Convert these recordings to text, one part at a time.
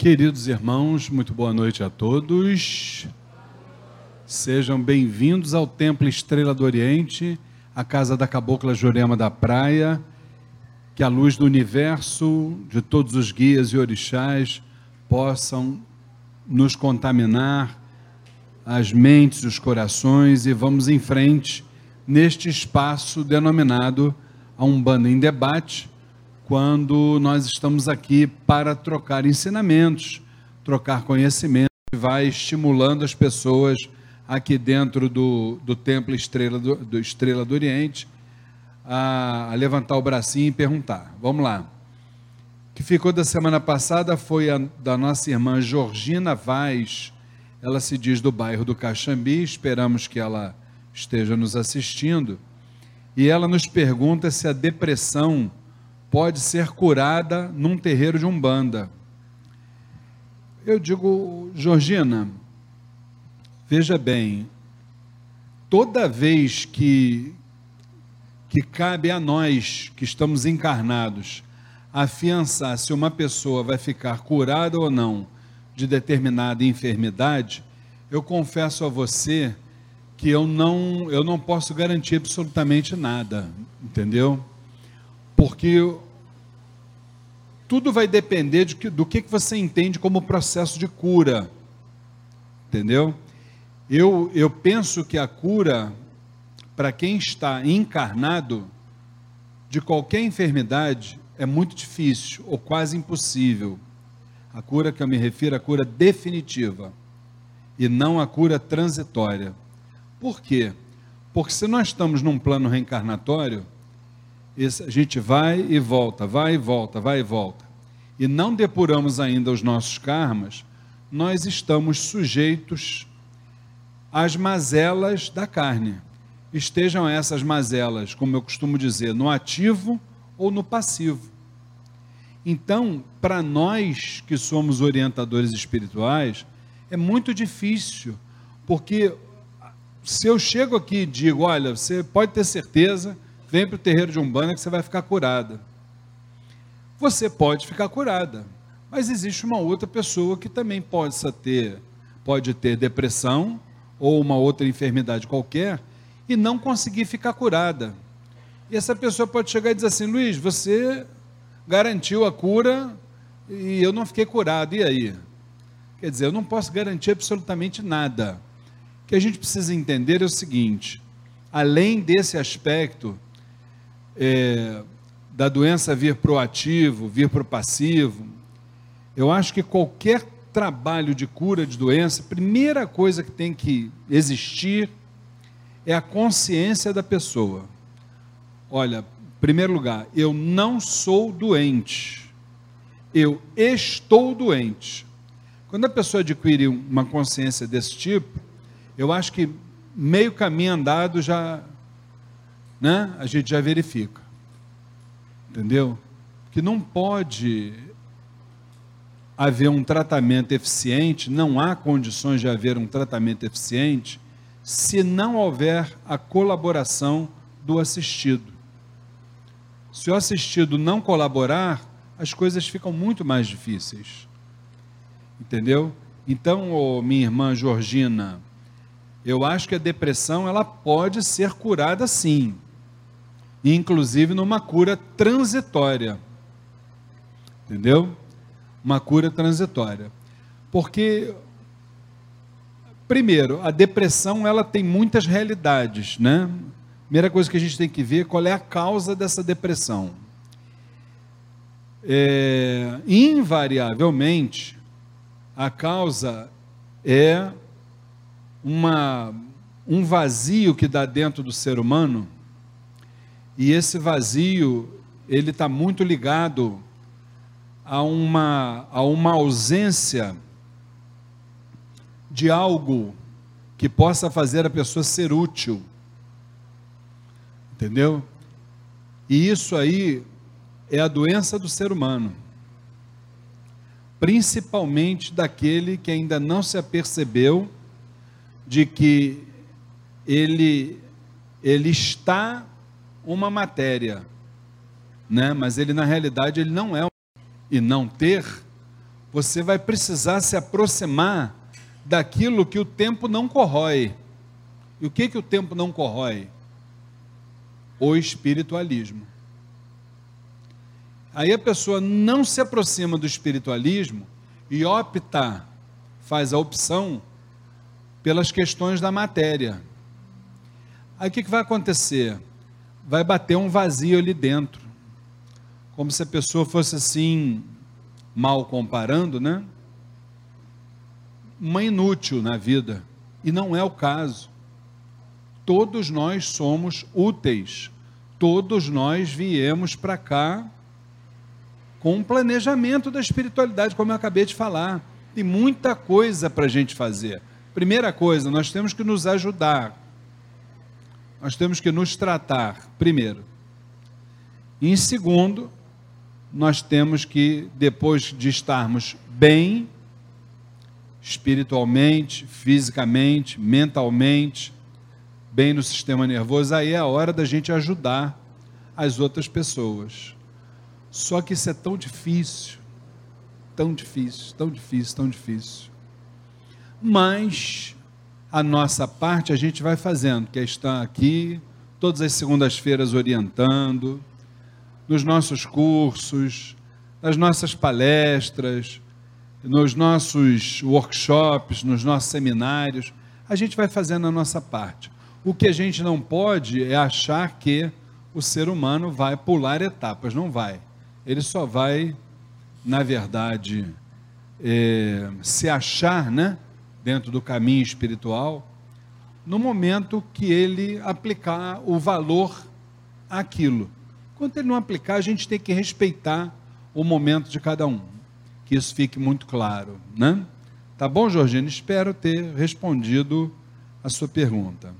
Queridos irmãos, muito boa noite a todos. Sejam bem-vindos ao Templo Estrela do Oriente, a casa da Cabocla Jurema da Praia. Que a luz do universo, de todos os guias e orixás, possam nos contaminar as mentes, os corações e vamos em frente neste espaço denominado a Umbanda em Debate, quando nós estamos aqui para trocar ensinamentos, trocar conhecimento, e vai estimulando as pessoas aqui dentro do, do Templo Estrela do, do Estrela do Oriente a, a, levantar o bracinho e perguntar. Vamos lá. O que ficou da semana passada foi a, da nossa irmã Georgina Vaz. Ela se diz do bairro do Caxambi, esperamos que ela esteja nos assistindo. E ela nos pergunta se a depressão pode ser curada num terreiro de umbanda. Eu digo, Georgina, veja bem, toda vez que que cabe a nós que estamos encarnados afiançar se uma pessoa vai ficar curada ou não de determinada enfermidade, eu confesso a você que eu não eu não posso garantir absolutamente nada, entendeu? Porque tudo vai depender de que, do que, que você entende como processo de cura, entendeu? Eu, eu penso que a cura, para quem está encarnado, de qualquer enfermidade, é muito difícil ou quase impossível. A cura que eu me refiro é a cura definitiva e não a cura transitória. Por quê? Porque se nós estamos num plano reencarnatório, a gente vai e volta, vai e volta, vai e volta, e não depuramos ainda os nossos karmas, nós estamos sujeitos às mazelas da carne. Estejam essas mazelas, como eu costumo dizer, no ativo ou no passivo. Então, para nós que somos orientadores espirituais, é muito difícil, porque se eu chego aqui e digo, olha, você pode ter certeza vem para o terreiro de Umbanda que você vai ficar curada. Você pode ficar curada, mas existe uma outra pessoa que também pode ter, pode ter depressão ou uma outra enfermidade qualquer e não conseguir ficar curada. E essa pessoa pode chegar e dizer assim: Luiz, você garantiu a cura e eu não fiquei curado, e aí? Quer dizer, eu não posso garantir absolutamente nada. O que a gente precisa entender é o seguinte: além desse aspecto é, da doença vir para o ativo, vir para o passivo, eu acho que qualquer trabalho de cura de doença, primeira coisa que tem que existir é a consciência da pessoa. Olha, em primeiro lugar, eu não sou doente, eu estou doente. Quando a pessoa adquire uma consciência desse tipo, eu acho que meio caminho andado já né, a gente já verifica. Entendeu? Que não pode haver um tratamento eficiente, não há condições de haver um tratamento eficiente, se não houver a colaboração do assistido. Se o assistido não colaborar, as coisas ficam muito mais difíceis. Entendeu? Então, oh, minha irmã Georgina, eu acho que a depressão ela pode ser curada sim inclusive numa cura transitória. Entendeu? Uma cura transitória. Porque primeiro, a depressão ela tem muitas realidades, né? Primeira coisa que a gente tem que ver qual é a causa dessa depressão. É, invariavelmente, a causa é uma, um vazio que dá dentro do ser humano e esse vazio, ele está muito ligado a uma, a uma ausência de algo que possa fazer a pessoa ser útil. Entendeu? E isso aí é a doença do ser humano. Principalmente daquele que ainda não se apercebeu de que ele, ele está uma matéria, né? mas ele na realidade ele não é. E não ter você vai precisar se aproximar daquilo que o tempo não corrói. E o que, que o tempo não corrói? O espiritualismo. Aí a pessoa não se aproxima do espiritualismo e opta, faz a opção pelas questões da matéria. Aí o que, que vai acontecer? Vai bater um vazio ali dentro. Como se a pessoa fosse assim, mal comparando, né? Uma inútil na vida. E não é o caso. Todos nós somos úteis. Todos nós viemos para cá com um planejamento da espiritualidade, como eu acabei de falar. Tem muita coisa para a gente fazer. Primeira coisa, nós temos que nos ajudar. Nós temos que nos tratar, primeiro. E em segundo, nós temos que, depois de estarmos bem, espiritualmente, fisicamente, mentalmente, bem no sistema nervoso, aí é a hora da gente ajudar as outras pessoas. Só que isso é tão difícil, tão difícil, tão difícil, tão difícil. Mas a nossa parte a gente vai fazendo, que é estar aqui todas as segundas-feiras orientando, nos nossos cursos, nas nossas palestras, nos nossos workshops, nos nossos seminários, a gente vai fazendo a nossa parte. O que a gente não pode é achar que o ser humano vai pular etapas, não vai ele só vai, na verdade, é, se achar né, dentro do caminho espiritual no momento que ele aplicar o valor àquilo. Quando ele não aplicar, a gente tem que respeitar o momento de cada um. Que isso fique muito claro, né? Tá bom, Georgina? Espero ter respondido a sua pergunta.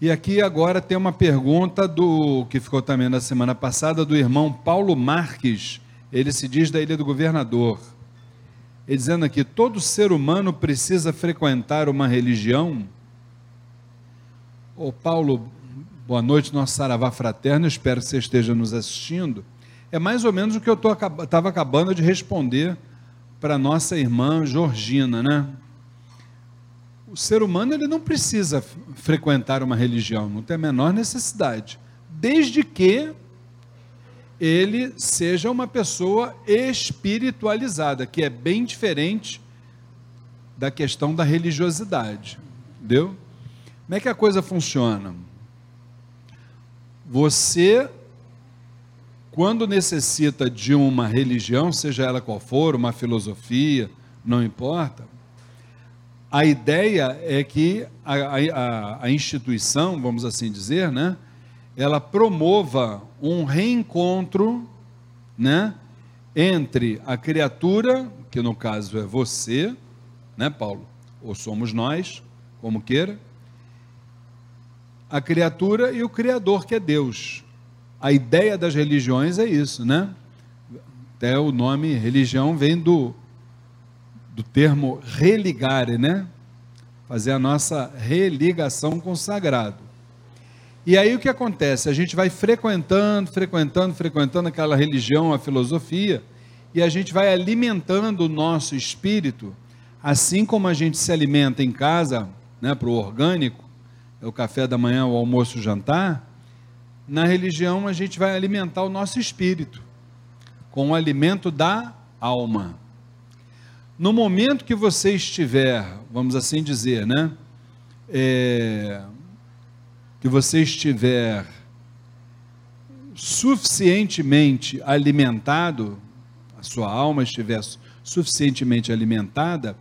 E aqui agora tem uma pergunta do que ficou também na semana passada do irmão Paulo Marques. Ele se diz da Ilha do Governador. Ele dizendo aqui: todo ser humano precisa frequentar uma religião. Ô Paulo, boa noite, nosso saravá fraterno. Espero que você esteja nos assistindo. É mais ou menos o que eu estava acabando de responder para nossa irmã Georgina, né? o ser humano ele não precisa frequentar uma religião, não tem a menor necessidade, desde que ele seja uma pessoa espiritualizada, que é bem diferente da questão da religiosidade, entendeu? Como é que a coisa funciona? Você, quando necessita de uma religião, seja ela qual for, uma filosofia, não importa, a ideia é que a, a, a, instituição, vamos assim dizer, né, ela promova um reencontro né, entre a criatura, que no caso é você, né, Paulo? Ou somos nós, como queira, a criatura e o Criador, que é Deus. A ideia das religiões é isso, né? Até o nome religião vem do do termo religare, né? Fazer a nossa religação com o sagrado. E aí o que acontece? A gente vai frequentando, frequentando, frequentando aquela religião, a filosofia, e a gente vai alimentando o nosso espírito, assim como a gente se alimenta em casa, né, para o orgânico, é o café da manhã, o almoço, o jantar. Na religião a gente vai alimentar o nosso espírito com o alimento da alma. No momento que você estiver, vamos assim dizer, né? É, que você estiver suficientemente alimentado, a sua alma estiver suficientemente alimentada,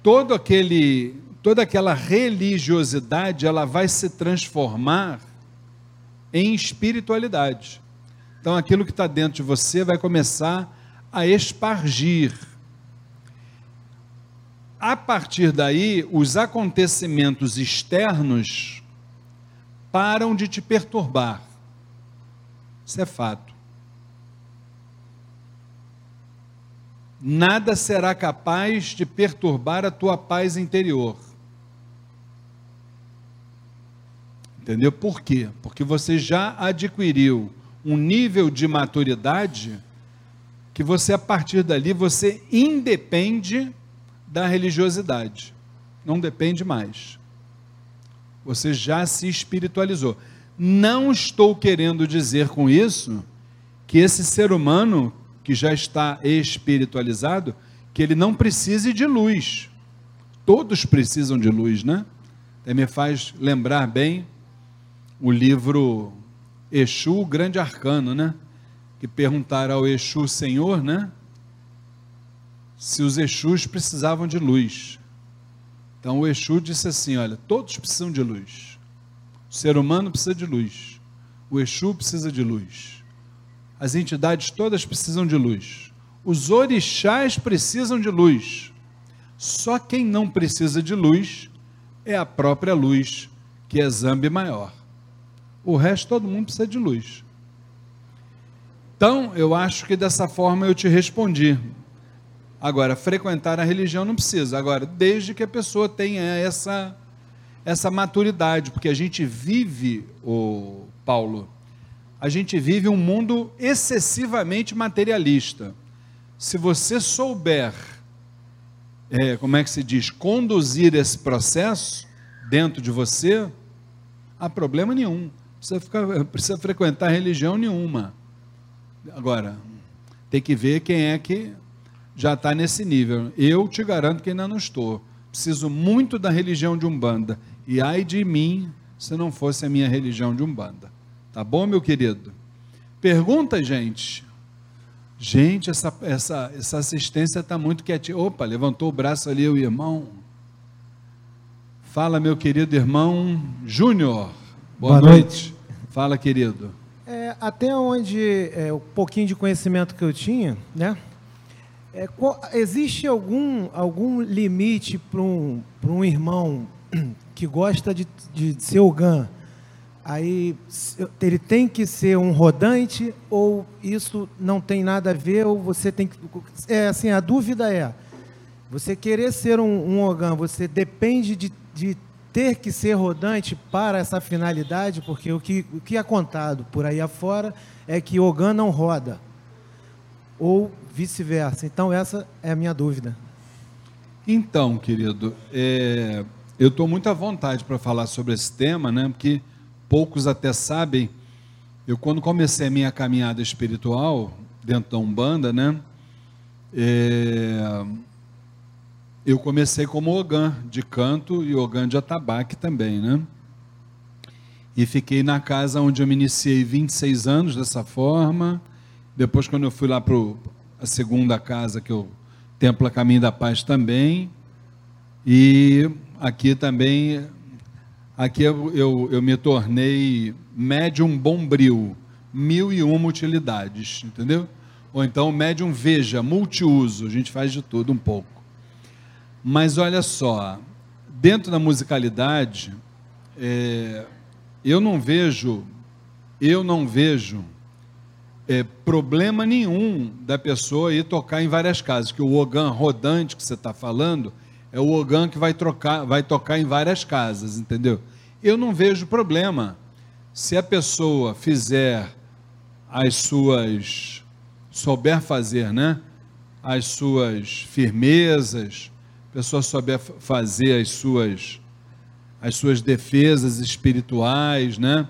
todo aquele, toda aquela religiosidade, ela vai se transformar em espiritualidade. Então, aquilo que está dentro de você vai começar a espargir a partir daí, os acontecimentos externos param de te perturbar. Isso é fato. Nada será capaz de perturbar a tua paz interior. Entendeu? Por quê? Porque você já adquiriu um nível de maturidade que você a partir dali você independe da religiosidade. Não depende mais. Você já se espiritualizou. Não estou querendo dizer com isso que esse ser humano que já está espiritualizado, que ele não precise de luz. Todos precisam de luz, né? Até me faz lembrar bem o livro Exu, o Grande Arcano, né? Que perguntaram ao Exu Senhor, né? Se os Exus precisavam de luz. Então o Exu disse assim: olha, todos precisam de luz. O ser humano precisa de luz. O Exu precisa de luz. As entidades todas precisam de luz. Os orixás precisam de luz. Só quem não precisa de luz é a própria luz, que é Zambi maior. O resto todo mundo precisa de luz. Então, eu acho que dessa forma eu te respondi. Agora, frequentar a religião não precisa. Agora, desde que a pessoa tenha essa essa maturidade, porque a gente vive, o Paulo, a gente vive um mundo excessivamente materialista. Se você souber, é, como é que se diz, conduzir esse processo dentro de você, há problema nenhum ficar, precisa frequentar religião nenhuma. Agora, tem que ver quem é que já está nesse nível. Eu te garanto que ainda não estou. Preciso muito da religião de Umbanda. E ai de mim se não fosse a minha religião de Umbanda. Tá bom, meu querido? Pergunta, gente. Gente, essa, essa, essa assistência está muito quietinha. Opa, levantou o braço ali o irmão. Fala, meu querido irmão Júnior. Boa, Boa noite. noite. Fala, querido. É, até onde é, o pouquinho de conhecimento que eu tinha, né? É, existe algum, algum limite para um, um irmão que gosta de, de ser Ogã? Aí ele tem que ser um rodante ou isso não tem nada a ver ou você tem que é assim a dúvida é você querer ser um, um Ogã, você depende de, de ter que ser rodante para essa finalidade, porque o que, o que é contado por aí afora é que Ogan não roda, ou vice-versa. Então, essa é a minha dúvida. Então, querido, é, eu estou muito à vontade para falar sobre esse tema, né? porque poucos até sabem. Eu, quando comecei a minha caminhada espiritual, dentro da Umbanda, né? É, eu comecei como Ogã de canto e Ogã de atabaque também, né? E fiquei na casa onde eu me iniciei 26 anos dessa forma. Depois, quando eu fui lá para a segunda casa, que eu Templo a Caminho da Paz também. E aqui também, aqui eu, eu, eu me tornei médium bombril, mil e uma utilidades, entendeu? Ou então médium veja, multiuso, a gente faz de tudo um pouco. Mas olha só, dentro da musicalidade, é, eu não vejo, eu não vejo é, problema nenhum da pessoa ir tocar em várias casas, que o ogan rodante que você está falando é o ogan que vai, trocar, vai tocar em várias casas, entendeu? Eu não vejo problema. Se a pessoa fizer as suas, souber fazer, né? As suas firmezas, pessoa souber fazer as suas as suas defesas espirituais, né?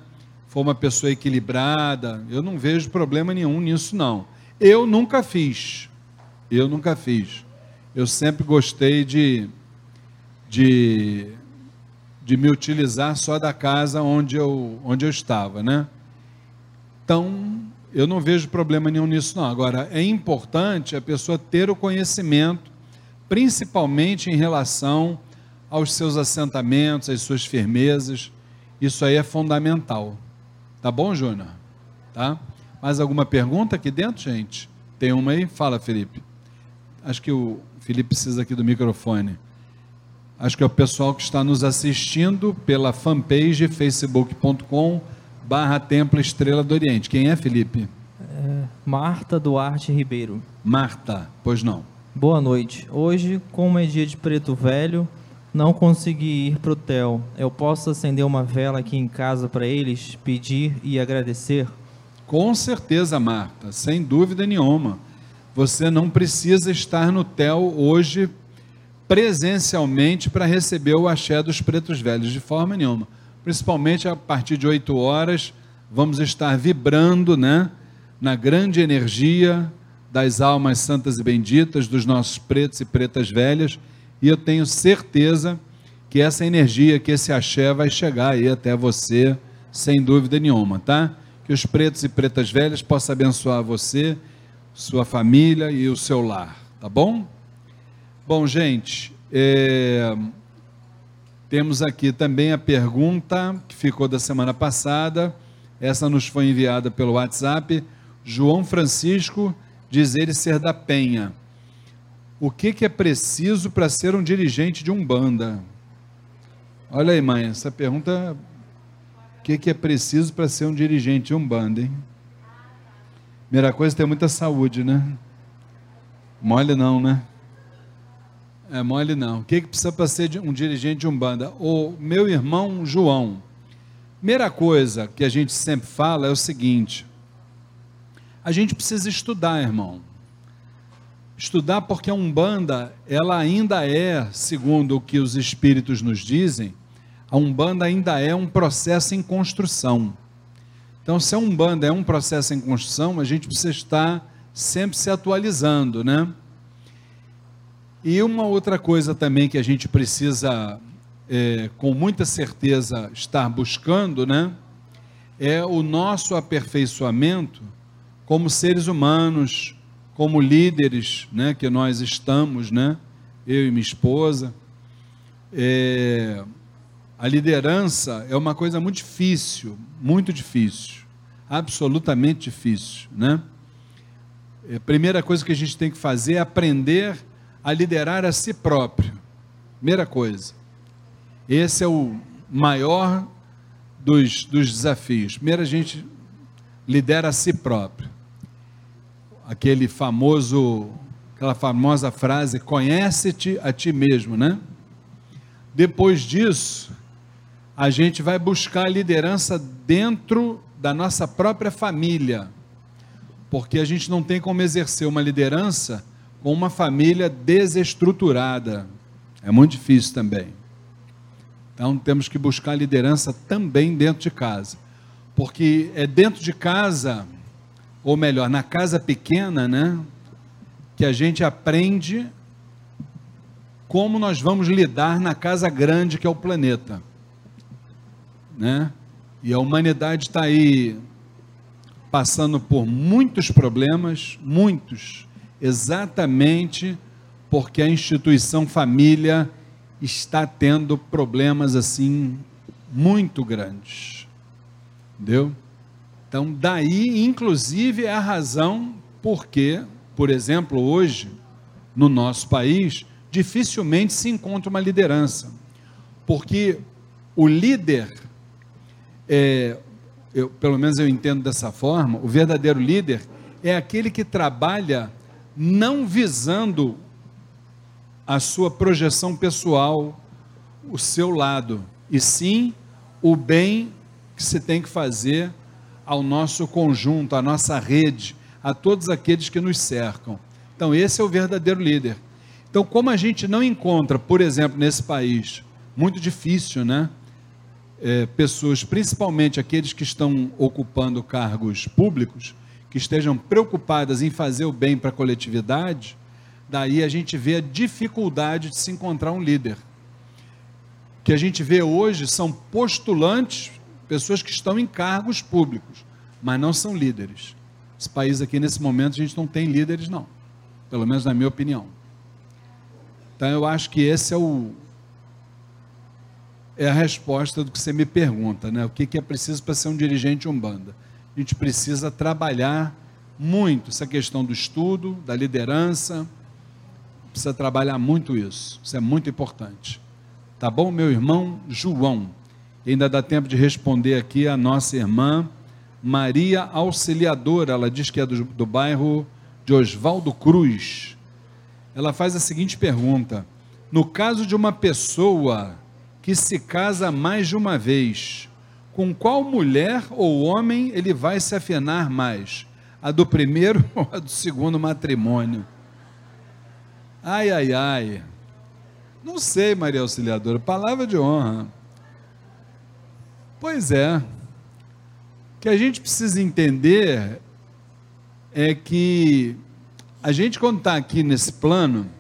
For uma pessoa equilibrada, eu não vejo problema nenhum nisso não. Eu nunca fiz. Eu nunca fiz. Eu sempre gostei de de de me utilizar só da casa onde eu onde eu estava, né? Então, eu não vejo problema nenhum nisso não. Agora, é importante a pessoa ter o conhecimento principalmente em relação aos seus assentamentos, às suas firmezas. Isso aí é fundamental. Tá bom, Júnior? Tá? Mais alguma pergunta aqui dentro, gente? Tem uma aí? Fala, Felipe. Acho que o Felipe precisa aqui do microfone. Acho que é o pessoal que está nos assistindo pela fanpage facebook.com barra Templo Estrela do Oriente. Quem é, Felipe? É, Marta Duarte Ribeiro. Marta, pois não. Boa noite. Hoje, como é dia de preto velho, não consegui ir para o hotel. Eu posso acender uma vela aqui em casa para eles, pedir e agradecer? Com certeza, Marta, sem dúvida nenhuma. você não precisa estar no TEL hoje presencialmente para receber o axé dos pretos velhos, de forma nenhuma. Principalmente a partir de 8 horas, vamos estar vibrando né, na grande energia das almas santas e benditas, dos nossos pretos e pretas velhas, e eu tenho certeza que essa energia, que esse axé vai chegar aí até você, sem dúvida nenhuma, tá? Que os pretos e pretas velhas possam abençoar você, sua família e o seu lar, tá bom? Bom, gente, é, temos aqui também a pergunta que ficou da semana passada. Essa nos foi enviada pelo WhatsApp. João Francisco diz ele ser da Penha. O que, que é preciso para ser um dirigente de Umbanda? Olha aí, mãe, essa pergunta. O que, que é preciso para ser um dirigente de Umbanda, hein? Primeira coisa ter muita saúde, né? Mole não, né? É mole não. O que, que precisa para ser um dirigente de Umbanda? O meu irmão João. Primeira coisa que a gente sempre fala é o seguinte: a gente precisa estudar, irmão. Estudar porque a Umbanda, ela ainda é, segundo o que os espíritos nos dizem, a Umbanda ainda é um processo em construção. Então, se a Umbanda é um processo em construção, a gente precisa estar sempre se atualizando, né? E uma outra coisa também que a gente precisa, é, com muita certeza, estar buscando, né? É o nosso aperfeiçoamento como seres humanos, como líderes, né? Que nós estamos, né? Eu e minha esposa. É, a liderança é uma coisa muito difícil, muito difícil, absolutamente difícil, né? A primeira coisa que a gente tem que fazer é aprender a liderar a si próprio. Primeira coisa. Esse é o maior dos, dos desafios. Primeiro, a gente lidera a si próprio. Aquele famoso, aquela famosa frase: conhece-te a ti mesmo, né? Depois disso, a gente vai buscar a liderança dentro da nossa própria família, porque a gente não tem como exercer uma liderança com uma família desestruturada. É muito difícil também. Então temos que buscar liderança também dentro de casa. Porque é dentro de casa, ou melhor, na casa pequena, né, que a gente aprende como nós vamos lidar na casa grande que é o planeta. Né? E a humanidade está aí passando por muitos problemas, muitos exatamente porque a instituição família está tendo problemas assim muito grandes. Entendeu? Então, daí, inclusive, é a razão porque, por exemplo, hoje, no nosso país, dificilmente se encontra uma liderança. Porque o líder, é, eu, pelo menos eu entendo dessa forma, o verdadeiro líder é aquele que trabalha não visando a sua projeção pessoal, o seu lado, e sim o bem que se tem que fazer ao nosso conjunto, à nossa rede, a todos aqueles que nos cercam. Então, esse é o verdadeiro líder. Então, como a gente não encontra, por exemplo, nesse país, muito difícil, né? É, pessoas, principalmente aqueles que estão ocupando cargos públicos, que estejam preocupadas em fazer o bem para a coletividade, daí a gente vê a dificuldade de se encontrar um líder. O que a gente vê hoje são postulantes, pessoas que estão em cargos públicos, mas não são líderes. Esse país aqui, nesse momento, a gente não tem líderes, não. Pelo menos na minha opinião. Então, eu acho que esse é o, é a resposta do que você me pergunta, né? O que, é preciso para ser um dirigente umbanda? a gente precisa trabalhar muito essa questão do estudo, da liderança, precisa trabalhar muito isso, isso é muito importante. Tá bom, meu irmão João? Ainda dá tempo de responder aqui a nossa irmã Maria Auxiliadora, ela diz que é do, do bairro de Oswaldo Cruz. Ela faz a seguinte pergunta: No caso de uma pessoa que se casa mais de uma vez, com qual mulher ou homem ele vai se afinar mais? A do primeiro ou a do segundo matrimônio? Ai, ai, ai. Não sei, Maria Auxiliadora, palavra de honra. Pois é. O que a gente precisa entender é que a gente, quando está aqui nesse plano,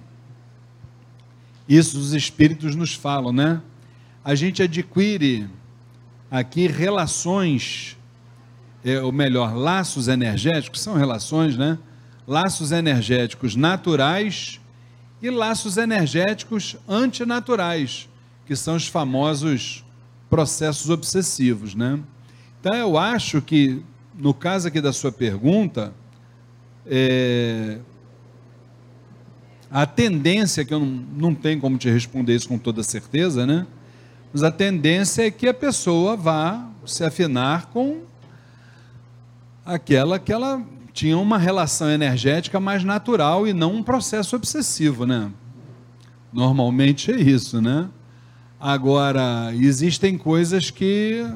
isso os espíritos nos falam, né? A gente adquire aqui relações, é, ou melhor, laços energéticos, são relações, né? Laços energéticos naturais e laços energéticos antinaturais, que são os famosos processos obsessivos, né? Então eu acho que, no caso aqui da sua pergunta, é, a tendência, que eu não, não tenho como te responder isso com toda certeza, né? Mas a tendência é que a pessoa vá se afinar com aquela que ela tinha uma relação energética mais natural e não um processo obsessivo, né? Normalmente é isso, né? Agora, existem coisas que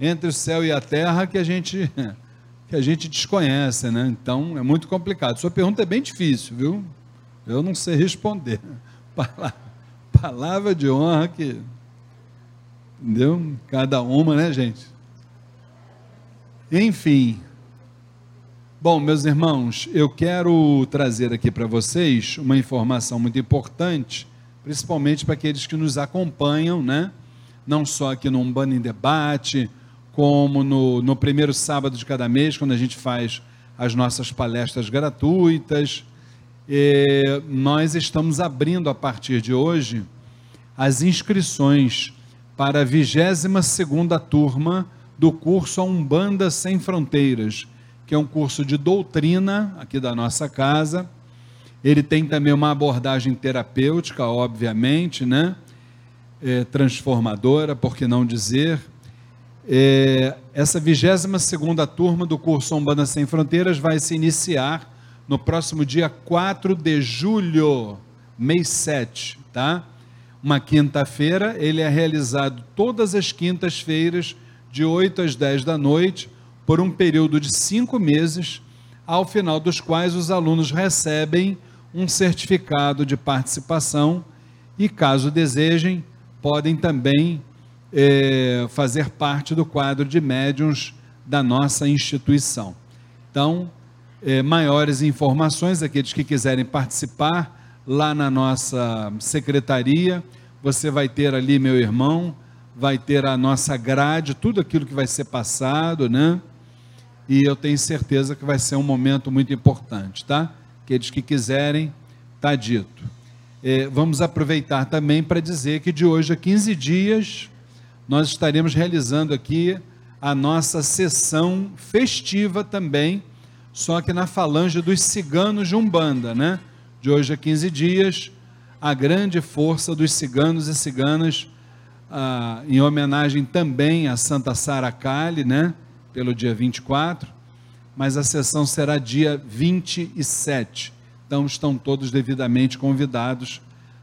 entre o céu e a terra que a gente que a gente desconhece, né? Então é muito complicado. Sua pergunta é bem difícil, viu? Eu não sei responder. Palavra, palavra de honra que entendeu? Cada uma, né, gente? Enfim. Bom, meus irmãos, eu quero trazer aqui para vocês uma informação muito importante, principalmente para aqueles que nos acompanham, né? Não só aqui no Umbanda em Debate, como no, no primeiro sábado de cada mês, quando a gente faz as nossas palestras gratuitas. E nós estamos abrindo a partir de hoje as inscrições para a 22 turma do curso A Umbanda Sem Fronteiras, que é um curso de doutrina aqui da nossa casa. Ele tem também uma abordagem terapêutica, obviamente, né? É, transformadora, por que não dizer, é, essa 22 turma do curso Umbanda Sem Fronteiras vai se iniciar no próximo dia 4 de julho, mês 7, tá? Uma quinta-feira, ele é realizado todas as quintas-feiras, de 8 às 10 da noite, por um período de cinco meses, ao final dos quais os alunos recebem um certificado de participação e, caso desejem, podem também é, fazer parte do quadro de médiums da nossa instituição. Então, é, maiores informações, aqueles que quiserem participar, lá na nossa secretaria, você vai ter ali, meu irmão, vai ter a nossa grade, tudo aquilo que vai ser passado, né? E eu tenho certeza que vai ser um momento muito importante, tá? Aqueles que quiserem, tá dito. É, vamos aproveitar também para dizer que de hoje a 15 dias nós estaremos realizando aqui a nossa sessão festiva também, só que na falange dos ciganos de Umbanda, né? De hoje a 15 dias, a grande força dos ciganos e ciganas, ah, em homenagem também a Santa Sara Kali, né? Pelo dia 24, mas a sessão será dia 27. Então estão todos devidamente convidados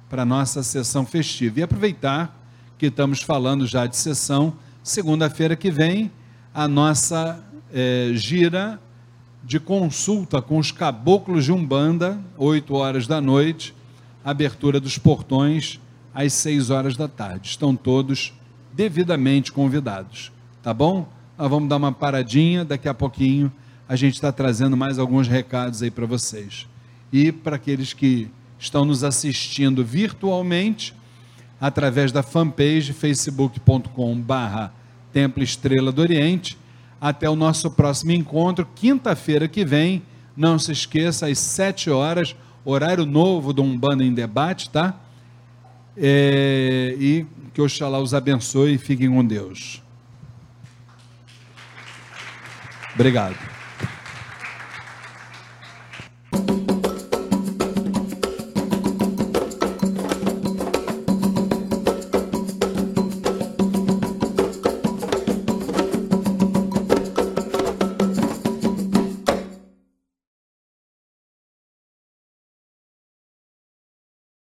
para a nossa sessão festiva. E aproveitar que estamos falando já de sessão. Segunda-feira que vem, a nossa é, gira de consulta com os caboclos de Umbanda, 8 horas da noite, abertura dos portões às 6 horas da tarde. Estão todos devidamente convidados, tá bom? Nós vamos dar uma paradinha, daqui a pouquinho a gente está trazendo mais alguns recados aí para vocês. E para aqueles que estão nos assistindo virtualmente, através da fanpage facebook.com barra Templo Estrela do Oriente. Até o nosso próximo encontro, quinta-feira que vem. Não se esqueça, às sete horas, horário novo do Umbanda em Debate, tá? É, e que Oxalá os abençoe e fiquem com Deus. Obrigado.